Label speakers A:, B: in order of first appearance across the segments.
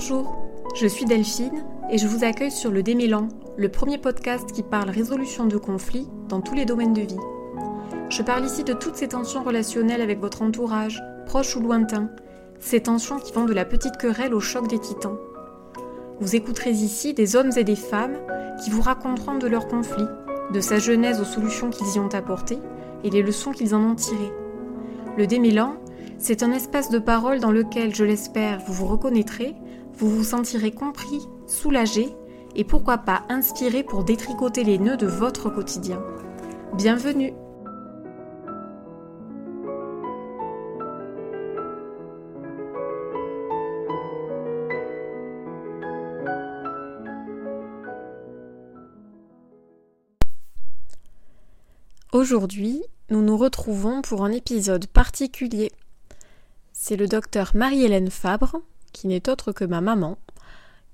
A: Bonjour, je suis Delphine et je vous accueille sur le Démélan, le premier podcast qui parle résolution de conflits dans tous les domaines de vie. Je parle ici de toutes ces tensions relationnelles avec votre entourage, proche ou lointain, ces tensions qui vont de la petite querelle au choc des titans. Vous écouterez ici des hommes et des femmes qui vous raconteront de leurs conflits, de sa genèse aux solutions qu'ils y ont apportées et les leçons qu'ils en ont tirées. Le démêlant, c'est un espace de parole dans lequel, je l'espère, vous vous reconnaîtrez, vous vous sentirez compris, soulagé et pourquoi pas inspiré pour détricoter les nœuds de votre quotidien. Bienvenue Aujourd'hui, nous nous retrouvons pour un épisode particulier. C'est le docteur Marie-Hélène Fabre, qui n'est autre que ma maman,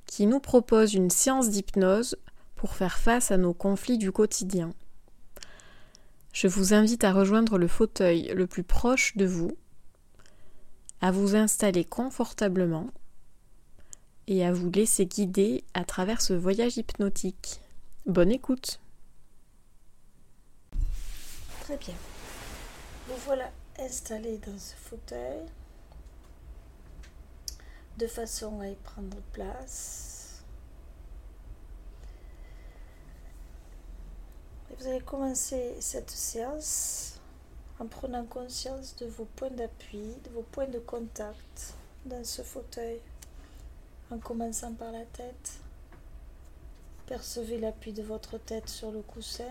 A: qui nous propose une séance d'hypnose pour faire face à nos conflits du quotidien. Je vous invite à rejoindre le fauteuil le plus proche de vous, à vous installer confortablement et à vous laisser guider à travers ce voyage hypnotique. Bonne écoute
B: Très bien. Vous voilà installé dans ce fauteuil de façon à y prendre place. Vous allez commencer cette séance en prenant conscience de vos points d'appui, de vos points de contact dans ce fauteuil, en commençant par la tête. Percevez l'appui de votre tête sur le coussin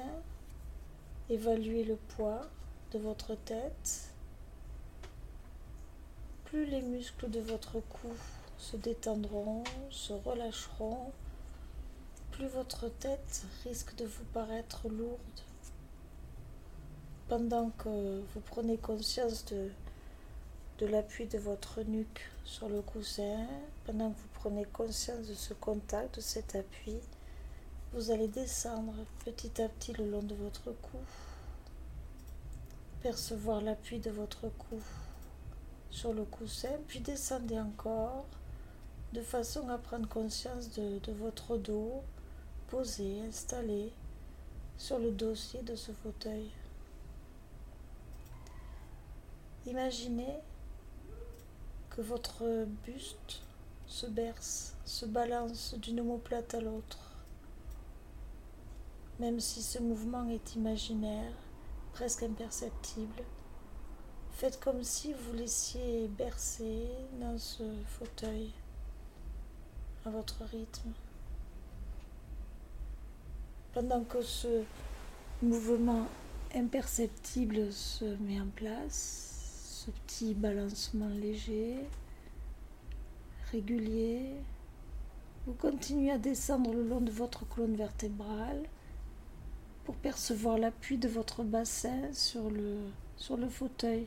B: Évaluez le poids de votre tête. Plus les muscles de votre cou se détendront, se relâcheront, plus votre tête risque de vous paraître lourde. Pendant que vous prenez conscience de, l'appui de votre nuque sur le coussin, pendant que vous prenez conscience de ce contact, de cet appui, vous allez descendre petit à petit le long de votre cou, percevoir l'appui de votre cou sur le coussin, puis descendez encore de façon à prendre conscience de, votre dos posé, installé sur le dossier de ce fauteuil. Imaginez que votre buste se berce, se balance d'une omoplate à l'autre même si ce mouvement est imaginaire, presque imperceptible. Faites comme si vous laissiez bercer dans ce fauteuil à votre rythme. Pendant que ce mouvement imperceptible se met en place, ce petit balancement léger, régulier, vous continuez à descendre le long de votre colonne vertébrale pour percevoir l'appui de votre bassin sur le, sur le fauteuil.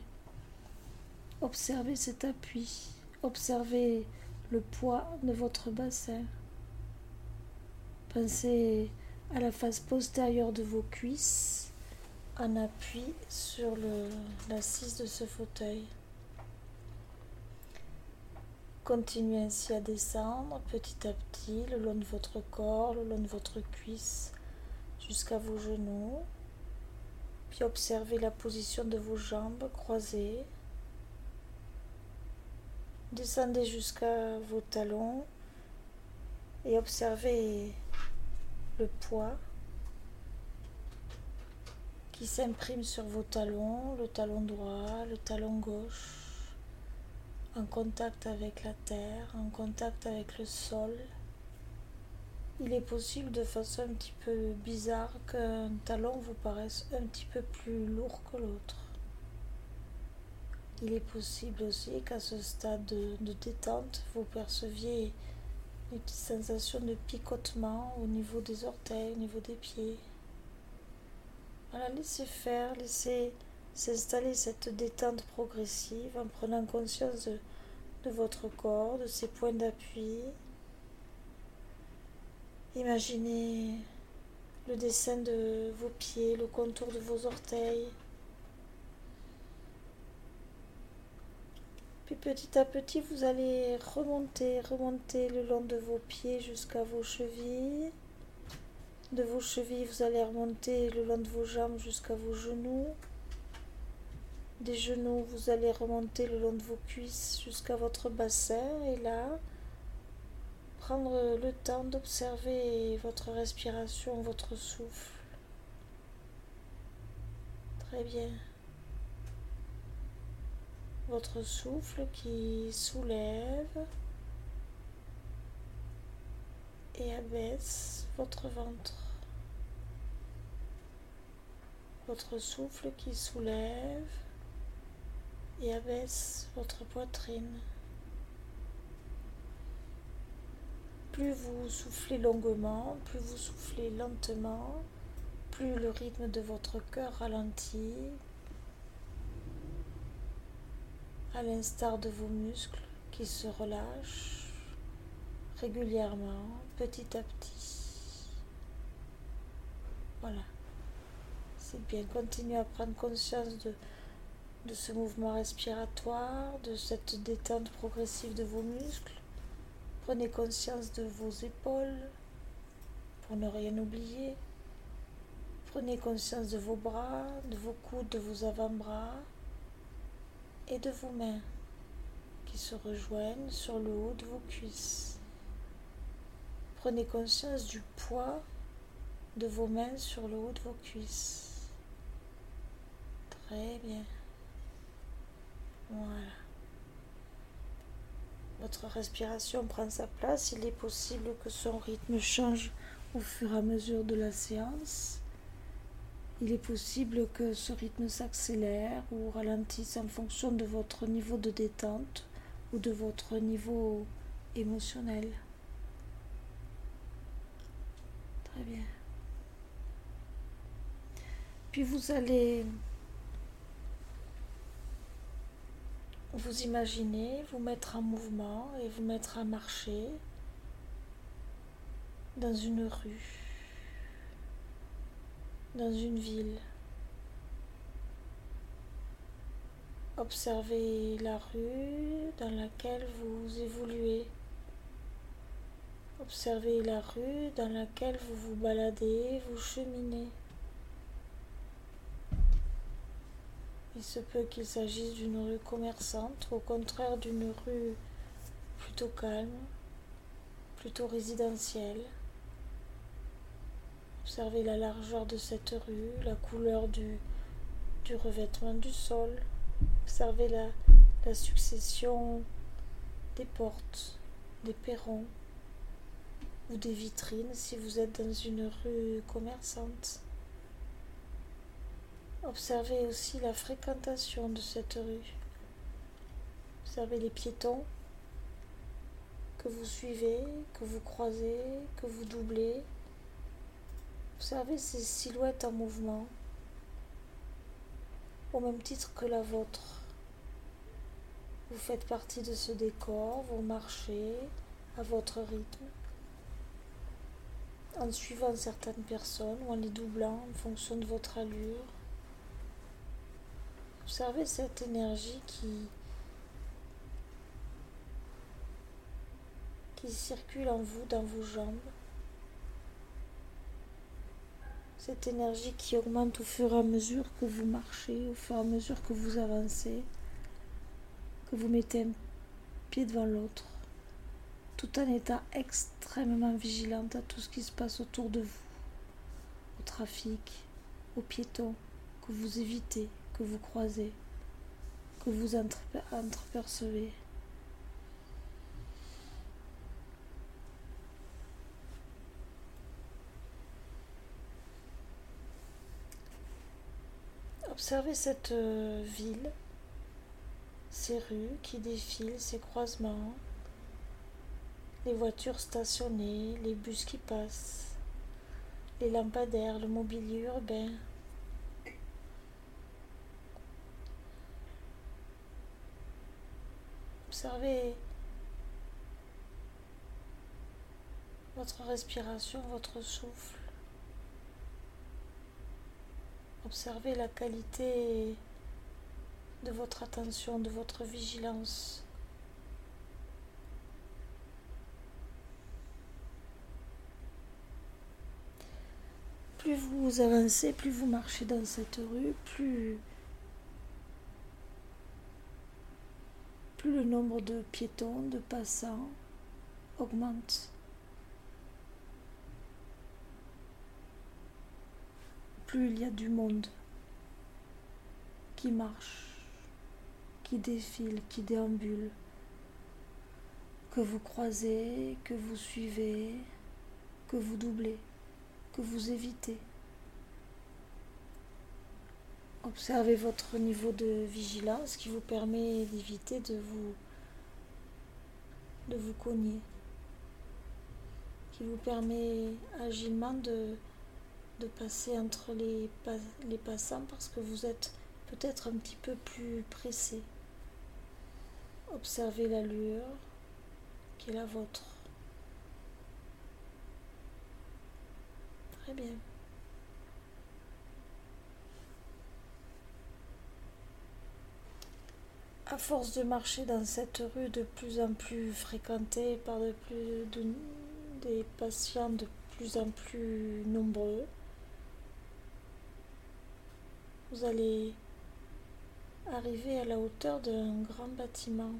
B: Observez cet appui, observez le poids de votre bassin. Pensez à la face postérieure de vos cuisses en appui sur l'assise de ce fauteuil. Continuez ainsi à descendre petit à petit le long de votre corps, le long de votre cuisse, jusqu'à vos genoux. Puis observez la position de vos jambes croisées. Descendez jusqu'à vos talons et observez le poids qui s'imprime sur vos talons, le talon droit, le talon gauche, en contact avec la terre, en contact avec le sol il est possible de façon un petit peu bizarre qu'un talon vous paraisse un petit peu plus lourd que l'autre. Il est possible aussi qu'à ce stade de, détente, vous perceviez une petite sensation de picotement au niveau des orteils, au niveau des pieds. Voilà, laissez faire, laissez s'installer cette détente progressive en prenant conscience de votre corps, de ses points d'appui, Imaginez le dessin de vos pieds, le contour de vos orteils. Puis petit à petit, vous allez remonter, remonter le long de vos pieds jusqu'à vos chevilles. De vos chevilles, vous allez remonter le long de vos jambes jusqu'à vos genoux. Des genoux, vous allez remonter le long de vos cuisses jusqu'à votre bassin. Et là, prendre le temps d'observer votre respiration, votre souffle. Très bien. Votre souffle qui soulève et abaisse votre ventre. Votre souffle qui soulève et abaisse votre poitrine. Plus vous soufflez longuement, plus vous soufflez lentement, plus le rythme de votre cœur ralentit, à l'instar de vos muscles qui se relâchent régulièrement, petit à petit. Voilà. C'est bien. Continuez à prendre conscience de, de ce mouvement respiratoire, de cette détente progressive de vos muscles. Prenez conscience de vos épaules pour ne rien oublier. Prenez conscience de vos bras, de vos coudes, de vos avant-bras et de vos mains qui se rejoignent sur le haut de vos cuisses. Prenez conscience du poids de vos mains sur le haut de vos cuisses. Très bien. Voilà. Votre respiration prend sa place. Il est possible que son rythme change au fur et à mesure de la séance. Il est possible que ce rythme s'accélère ou ralentisse en fonction de votre niveau de détente ou de votre niveau émotionnel. Très bien. Puis vous allez vous imaginer vous mettre en mouvement et vous mettre à marcher dans une rue, dans une ville. Observez la rue dans laquelle vous évoluez. Observez la rue dans laquelle vous vous baladez, vous cheminez. Il se peut qu'il s'agisse d'une rue commerçante, au contraire d'une rue plutôt calme, plutôt résidentielle. Observez la largeur de cette rue, la couleur du, revêtement du sol. Observez la succession des portes, des perrons ou des vitrines si vous êtes dans une rue commerçante. Observez aussi la fréquentation de cette rue. Observez les piétons que vous suivez, que vous croisez, que vous doublez. Observez ces silhouettes en mouvement, au même titre que la vôtre. Vous faites partie de ce décor, vous marchez à votre rythme, en suivant certaines personnes ou en les doublant en fonction de votre allure. Observez cette énergie qui, qui circule en vous, dans vos jambes. Cette énergie qui augmente au fur et à mesure que vous marchez, au fur et à mesure que vous avancez, que vous mettez un pied devant l'autre, tout en étant extrêmement vigilante à tout ce qui se passe autour de vous, au trafic, aux piétons que vous évitez, que vous croisez, que vous entrepercevez. Observez cette euh, ville, ces rues qui défilent, ces croisements, les voitures stationnées, les bus qui passent, les lampadaires, le mobilier urbain. Observez votre respiration, votre souffle. Observez la qualité de votre attention, de votre vigilance. Plus vous avancez, plus vous marchez dans cette rue, plus, plus le nombre de piétons, de passants augmente. Plus il y a du monde qui marche, qui défile, qui déambule, que vous croisez, que vous suivez, que vous doublez, que vous évitez. Observez votre niveau de vigilance qui vous permet d'éviter de vous de vous cogner, qui vous permet agilement de, de passer entre les, passants parce que vous êtes peut-être un petit peu plus pressé. Observez l'allure qui est la vôtre. Très bien. À force de marcher dans cette rue de plus en plus fréquentée par de plus des patients de plus en plus nombreux, vous allez arriver à la hauteur d'un grand bâtiment.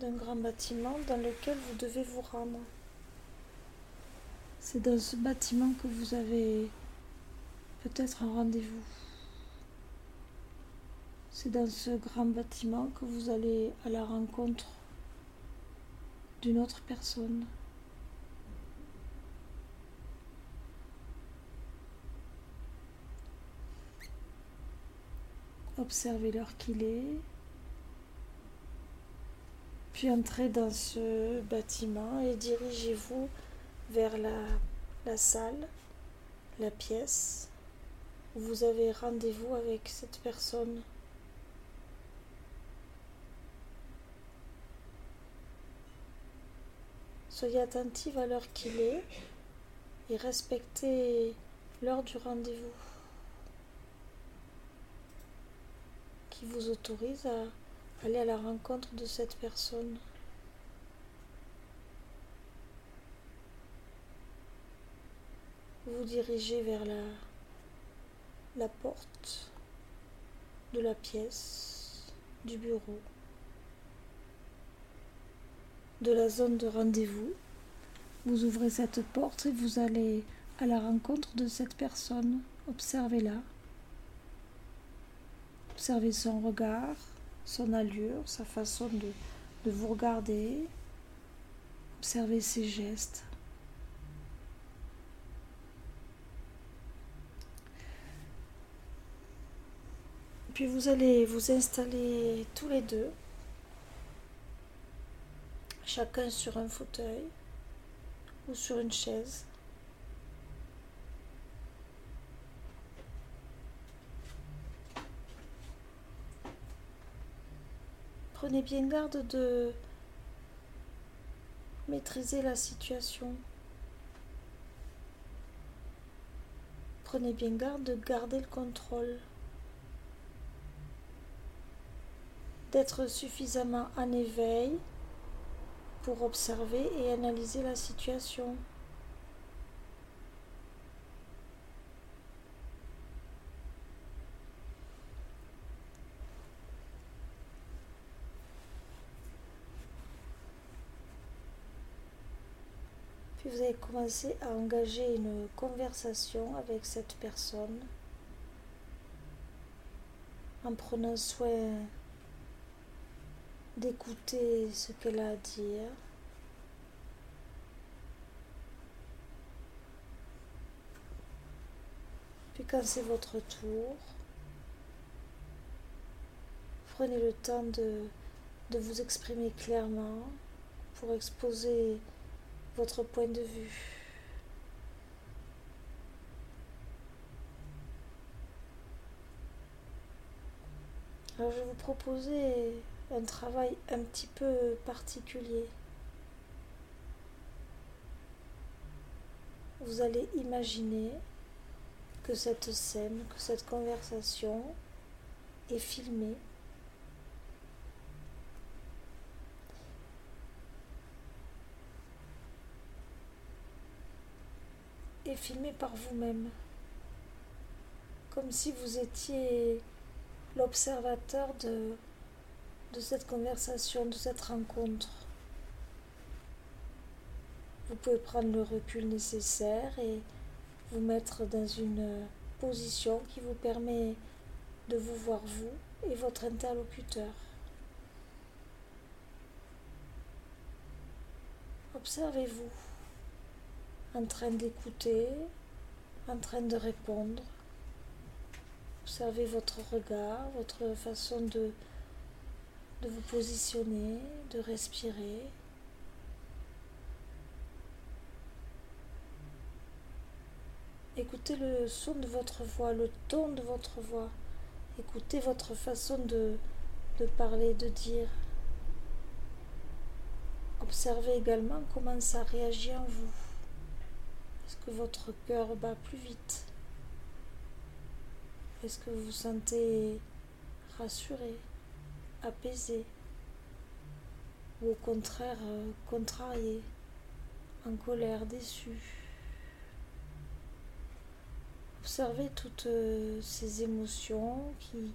B: D'un grand bâtiment dans lequel vous devez vous rendre. C'est dans ce bâtiment que vous avez peut-être un rendez-vous. C'est dans ce grand bâtiment que vous allez à la rencontre d'une autre personne. Observez l'heure qu'il est. Puis entrez dans ce bâtiment et dirigez-vous vers la, salle, la pièce où vous avez rendez-vous avec cette personne. Soyez attentive à l'heure qu'il est et respectez l'heure du rendez-vous. Vous autorise à aller à la rencontre de cette personne. Vous dirigez vers la, la porte de la pièce, du bureau, de la zone de rendez-vous. Vous ouvrez cette porte et vous allez à la rencontre de cette personne. Observez-la. Observez son regard, son allure, sa façon de, vous regarder. Observez ses gestes. Puis vous allez vous installer tous les deux, chacun sur un fauteuil ou sur une chaise. Prenez bien garde de maîtriser la situation. Prenez bien garde de garder le contrôle. D'être suffisamment en éveil pour observer et analyser la situation. Vous allez commencer à engager une conversation avec cette personne en prenant soin d'écouter ce qu'elle a à dire. Puis quand c'est votre tour, prenez le temps de, de vous exprimer clairement pour exposer votre point de vue. Alors je vais vous proposer un travail un petit peu particulier. Vous allez imaginer que cette scène, que cette conversation est filmée. Est filmée par vous-même, comme si vous étiez l'observateur de cette conversation, de cette rencontre. Vous pouvez prendre le recul nécessaire et vous mettre dans une position qui vous permet de vous voir vous et votre interlocuteur. Observez-vous en train d'écouter, en train de répondre. Observez votre regard, votre façon de, vous positionner, de respirer. Écoutez le son de votre voix, le ton de votre voix. Écoutez votre façon de, de parler, de dire. Observez également comment ça réagit en vous. Votre cœur bat plus vite Est-ce que vous vous sentez rassuré, apaisé ou au contraire euh, contrarié, en colère, déçu? Observez toutes euh, ces émotions qui,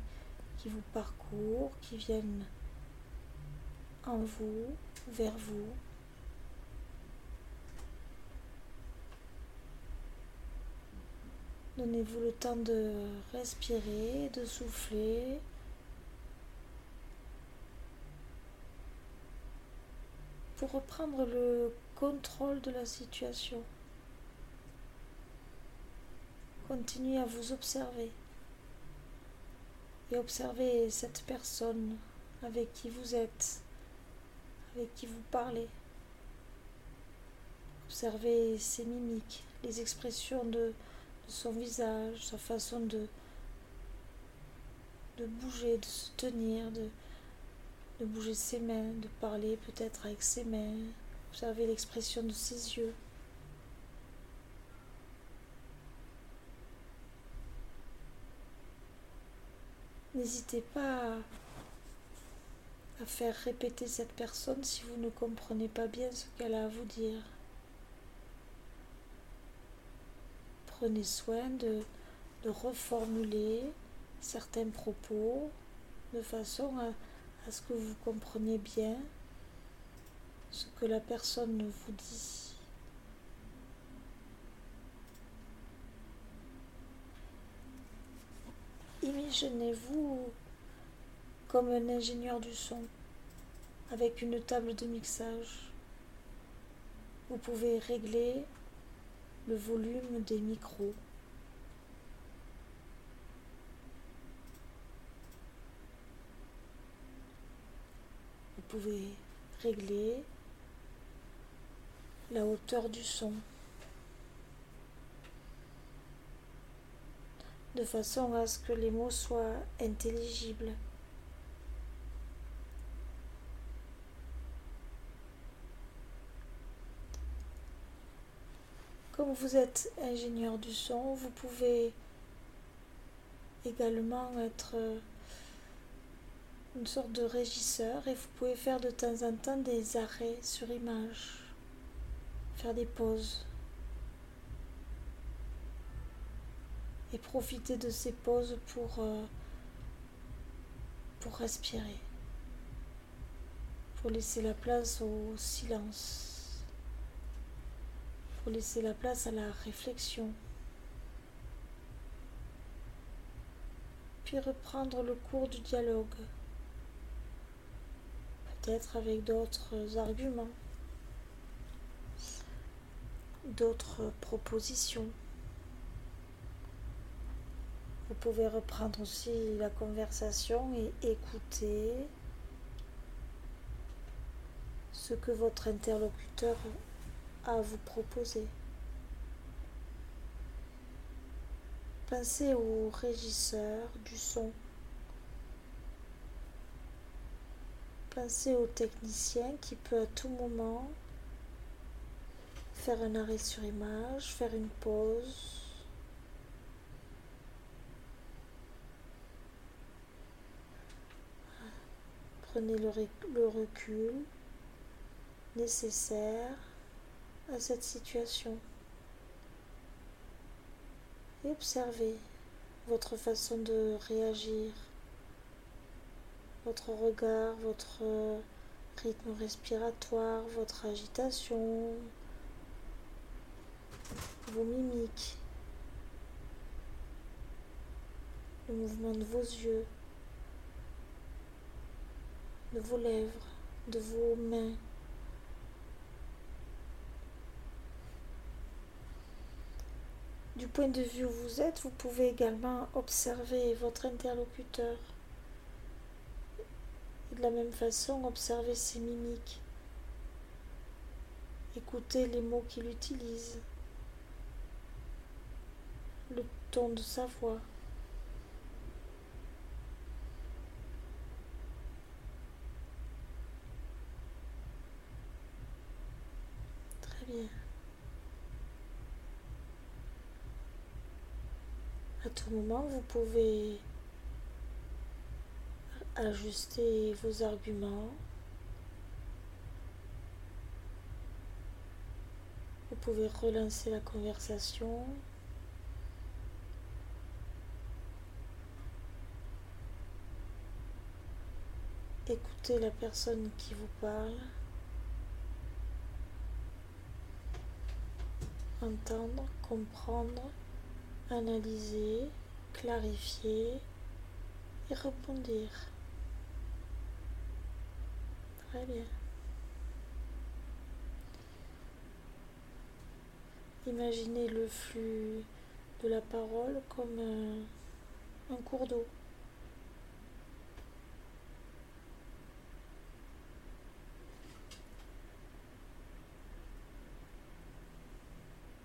B: qui vous parcourent, qui viennent en vous, vers vous. Donnez-vous le temps de respirer, de souffler. Pour reprendre le contrôle de la situation. Continuez à vous observer et observez cette personne avec qui vous êtes, avec qui vous parlez. Observez ses mimiques, les expressions de, son visage, sa façon de, bouger, de se tenir, de, de bouger ses mains, de parler peut-être avec ses mains. Observez l'expression de ses yeux. N'hésitez pas à faire répéter cette personne si vous ne comprenez pas bien ce qu'elle a à vous dire. Prenez soin de, reformuler certains propos de façon à, ce que vous compreniez bien ce que la personne vous dit. Imaginez-vous comme un ingénieur du son avec une table de mixage. Vous pouvez régler le volume des micros. Vous pouvez régler la hauteur du son. de façon à ce que les mots soient intelligibles. Vous êtes ingénieur du son, vous pouvez également être une sorte de régisseur et vous pouvez faire de temps en temps des arrêts sur image, faire des pauses. et profiter de ces pauses pour, euh, pour respirer, pour laisser la place au silence, laisser la place à la réflexion. Puis reprendre le cours du dialogue, peut-être avec d'autres arguments, d'autres propositions. Vous pouvez reprendre aussi la conversation et écouter ce que votre interlocuteur à vous proposer. Pensez au régisseur du son. Pensez au technicien qui peut à tout moment faire un arrêt sur image, faire une pause. Prenez le, le recul nécessaire à cette situation et observez votre façon de réagir, votre regard, votre rythme respiratoire, votre agitation, vos mimiques, le mouvement de vos yeux, de vos lèvres, de vos mains. Du point de vue où vous êtes, vous pouvez également observer votre interlocuteur. Et de la même façon, observer ses mimiques. Écoutez les mots qu'il utilise, le ton de sa voix. Très bien. À tout moment, vous pouvez ajuster vos arguments. Vous pouvez relancer la conversation. Écoutez la personne qui vous parle. Entendre, comprendre analyser, clarifier et rebondir. Très bien. Imaginez le flux de la parole comme un, un cours d'eau.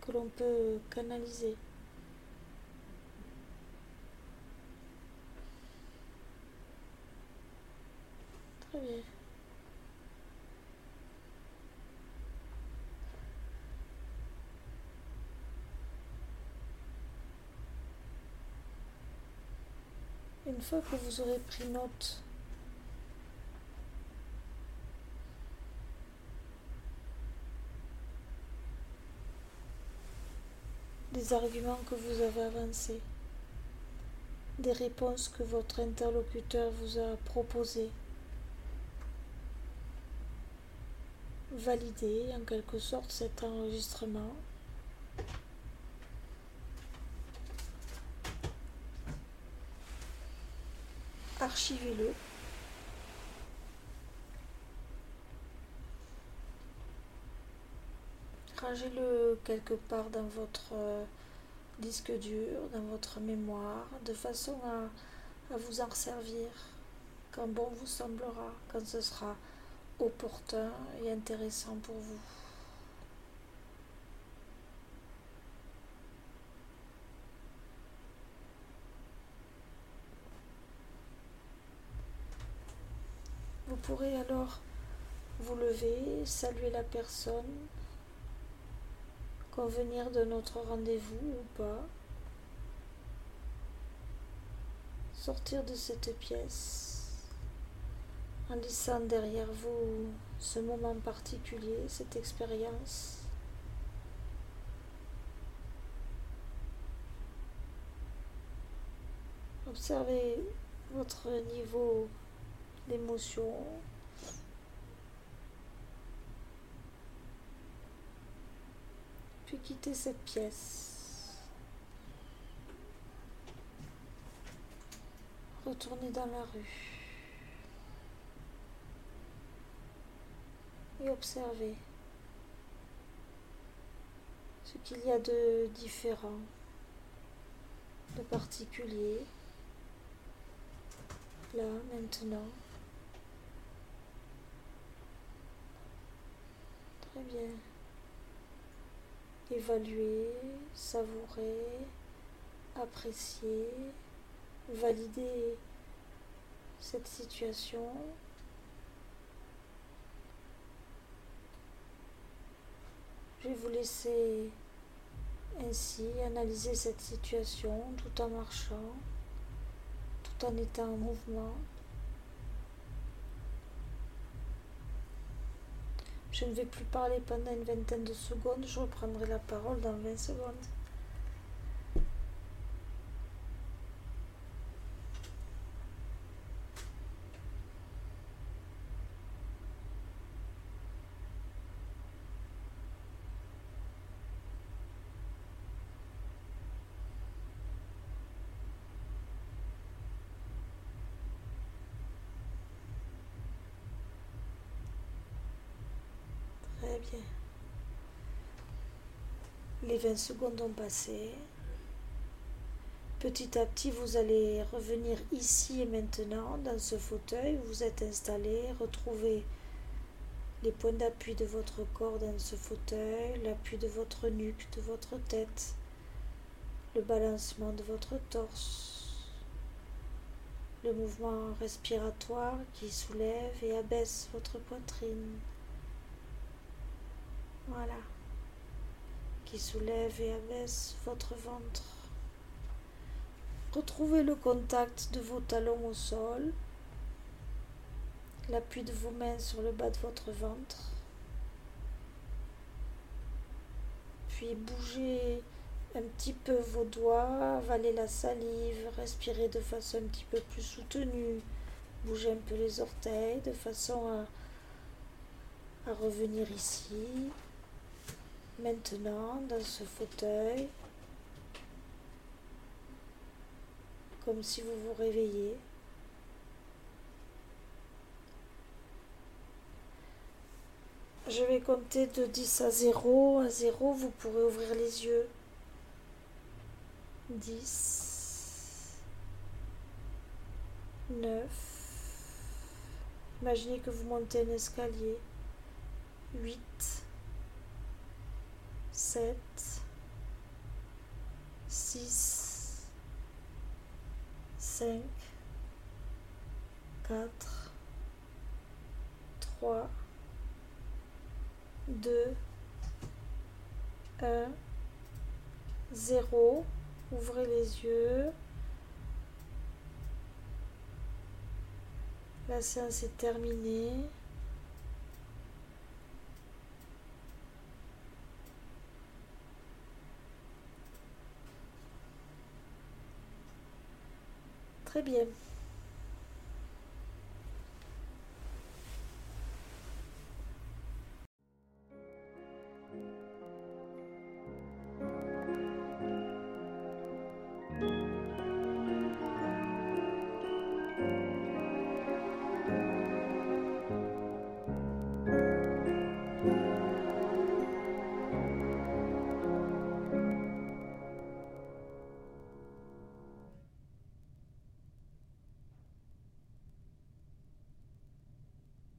B: que l'on peut canaliser. Une fois que vous aurez pris note. Des arguments que vous avez avancés, des réponses que votre interlocuteur vous a proposées, valider en quelque sorte cet enregistrement. Archivez-le. Rangez-le quelque part dans votre euh, disque dur, dans votre mémoire, de façon à, à vous en servir quand bon vous semblera, quand ce sera opportun et intéressant pour vous. Pourrez alors vous lever, saluer la personne, convenir de notre rendez-vous ou pas, sortir de cette pièce en laissant derrière vous ce moment particulier, cette expérience? Observez votre niveau d'émotion. Puis quittez cette pièce. Retournez dans la rue. et observez ce qu'il y a de différent, de particulier, là, maintenant. Très bien. Évaluer, savourer, apprécier, valider cette situation Je vais vous laisser ainsi analyser cette situation tout en marchant, tout en étant en mouvement. Je ne vais plus parler pendant une vingtaine de secondes, je reprendrai la parole dans 20 secondes. Très bien. Les 20 secondes ont passé. Petit à petit, vous allez revenir ici et maintenant dans ce fauteuil où vous êtes installé. Retrouvez les points d'appui de votre corps dans ce fauteuil, l'appui de votre nuque, de votre tête, le balancement de votre torse, le mouvement respiratoire qui soulève et abaisse votre poitrine. Voilà. Soulève et abaisse votre ventre. Retrouvez le contact de vos talons au sol, l'appui de vos mains sur le bas de votre ventre. Puis bougez un petit peu vos doigts, avalez la salive, respirez de façon un petit peu plus soutenue. Bougez un peu les orteils de façon à revenir ici. Maintenant, dans ce fauteuil, comme si vous vous réveillez. Je vais compter de 10 à 0. À 0, vous pourrez ouvrir les yeux. 10, 9. Imaginez que vous montez un escalier. 8, 7, 6, 5, 4, 3, 2, 1, 0. Ouvrez les yeux. La séance est terminée. Très bien.